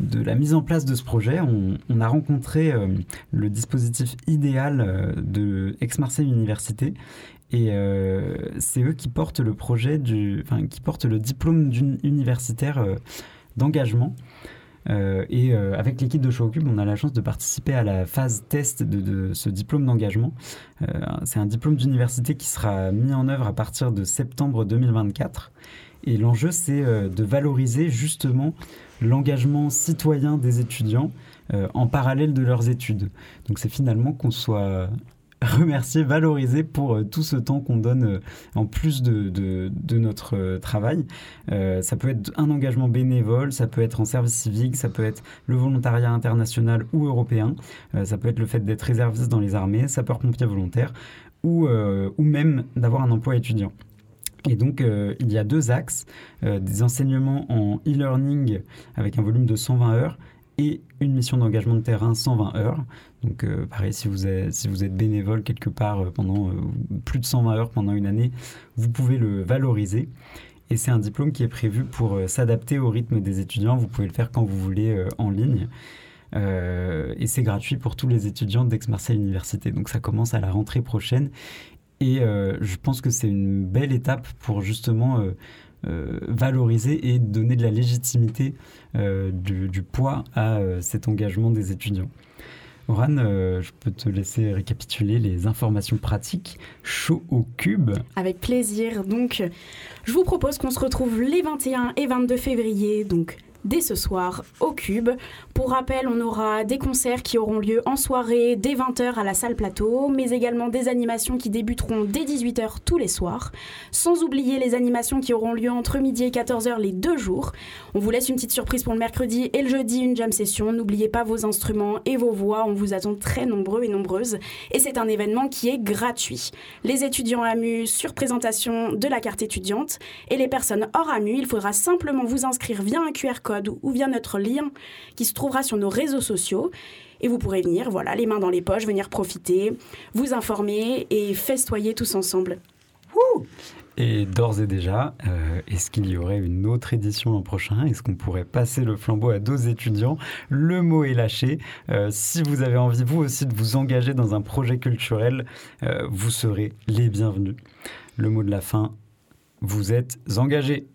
de la mise en place de ce projet, on, a rencontré le dispositif idéal de Aix-Marseille Université et euh, c'est eux qui portent le projet du, enfin, qui le diplôme universitaire euh, d'engagement. Euh, et avec l'équipe de Showcube, on a la chance de participer à la phase test de ce diplôme d'engagement. c'est un diplôme d'université qui sera mis en œuvre à partir de septembre 2024. Et l'enjeu, c'est de valoriser justement l'engagement citoyen des étudiants en parallèle de leurs études. Donc c'est finalement qu'on soit remercier, valoriser pour euh, tout ce temps qu'on donne euh, en plus de, de, notre euh, travail. ça peut être un engagement bénévole, ça peut être en service civique, ça peut être le volontariat international ou européen, ça peut être le fait d'être réserviste dans les armées, sapeur-pompier volontaire ou, ou même d'avoir un emploi étudiant. Et donc, il y a deux axes, des enseignements en e-learning avec un volume de 120 heures et une mission d'engagement de terrain 120 heures. Donc euh, pareil, si vous, êtes, bénévole quelque part euh, pendant euh, plus de 120 heures pendant une année, vous pouvez le valoriser. Et c'est un diplôme qui est prévu pour s'adapter au rythme des étudiants. Vous pouvez le faire quand vous voulez en ligne. et c'est gratuit pour tous les étudiants d'Aix-Marseille Université. Donc ça commence à la rentrée prochaine. Et je pense que c'est une belle étape pour justement valoriser et donner de la légitimité du, poids à cet engagement des étudiants. Oran, je peux te laisser récapituler les informations pratiques chaud au cube. Avec plaisir. Donc, je vous propose qu'on se retrouve les 21 et 22 février, donc dès ce soir au Cube. Pour rappel, on aura des concerts qui auront lieu en soirée dès 20h à la salle plateau, mais également des animations qui débuteront dès 18h tous les soirs, sans oublier les animations qui auront lieu entre midi et 14h les deux jours. On vous laisse une petite surprise pour le mercredi et le jeudi, une jam session. N'oubliez pas vos instruments et vos voix, on vous attend très nombreux et nombreuses. Et c'est un événement qui est gratuit. Les étudiants AMU sur présentation de la carte étudiante et les personnes hors AMU, il faudra simplement vous inscrire via un QR code ou via notre lien qui se trouvera sur nos réseaux sociaux. Et vous pourrez venir, voilà, les mains dans les poches, venir profiter, vous informer et festoyer tous ensemble. Et d'ores et déjà, euh, est-ce qu'il y aurait une autre édition l'an prochain? Est-ce qu'on pourrait passer le flambeau à deux étudiants? Le mot est lâché. Euh, si vous avez envie, vous aussi, de vous engager dans un projet culturel, euh, vous serez les bienvenus. Le mot de la fin, vous êtes engagés.